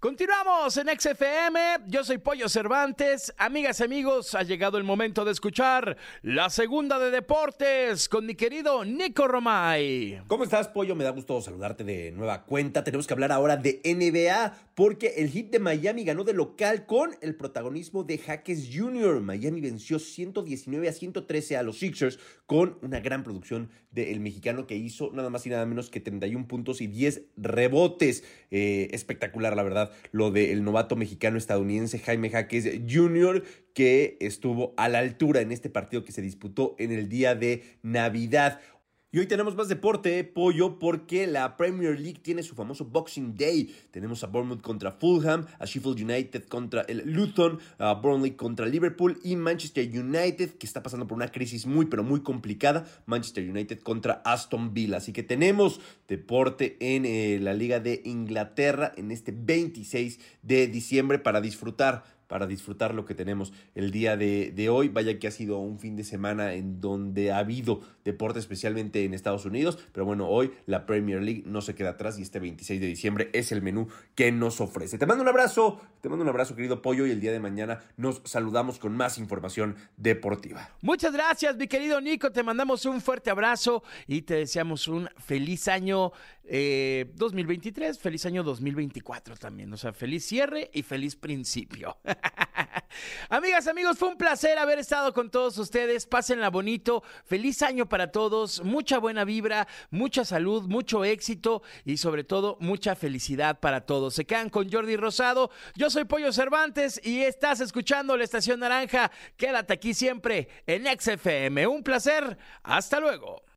Continuamos en XFM, yo soy Pollo Cervantes, amigas y amigos, ha llegado el momento de escuchar la segunda de deportes con mi querido Nico Romay. ¿Cómo estás, Pollo? Me da gusto saludarte de nueva cuenta. Tenemos que hablar ahora de NBA porque el hit de Miami ganó de local con el protagonismo de Jaques Jr. Miami venció 119 a 113 a los Sixers con una gran producción del mexicano que hizo nada más y nada menos que 31 puntos y 10 rebotes. Eh, espectacular, la verdad lo del novato mexicano estadounidense Jaime Jaques Jr., que estuvo a la altura en este partido que se disputó en el día de Navidad. Y hoy tenemos más deporte, pollo, porque la Premier League tiene su famoso Boxing Day. Tenemos a Bournemouth contra Fulham, a Sheffield United contra el Luton, a Burnley contra Liverpool y Manchester United, que está pasando por una crisis muy, pero muy complicada. Manchester United contra Aston Villa. Así que tenemos deporte en eh, la Liga de Inglaterra en este 26 de diciembre para disfrutar para disfrutar lo que tenemos el día de, hoy. Vaya que ha sido un fin de semana en donde ha habido deporte, especialmente en Estados Unidos. Pero bueno, hoy la Premier League no se queda atrás y este 26 de diciembre es el menú que nos ofrece. Te mando un abrazo, te mando un abrazo, querido Pollo, y el día de mañana nos saludamos con más información deportiva. Muchas gracias, mi querido Nico. Te mandamos un fuerte abrazo y te deseamos un feliz año 2023, eh, feliz año 2024 también. O sea, feliz cierre y feliz principio. Amigas, amigos, fue un placer haber estado con todos ustedes. Pásenla bonito. Feliz año para todos. Mucha buena vibra, mucha salud, mucho éxito y sobre todo mucha felicidad para todos. Se quedan con Jordi Rosado. Yo soy Pollo Cervantes y estás escuchando la Estación Naranja. Quédate aquí siempre en XFM. Un placer. Hasta luego.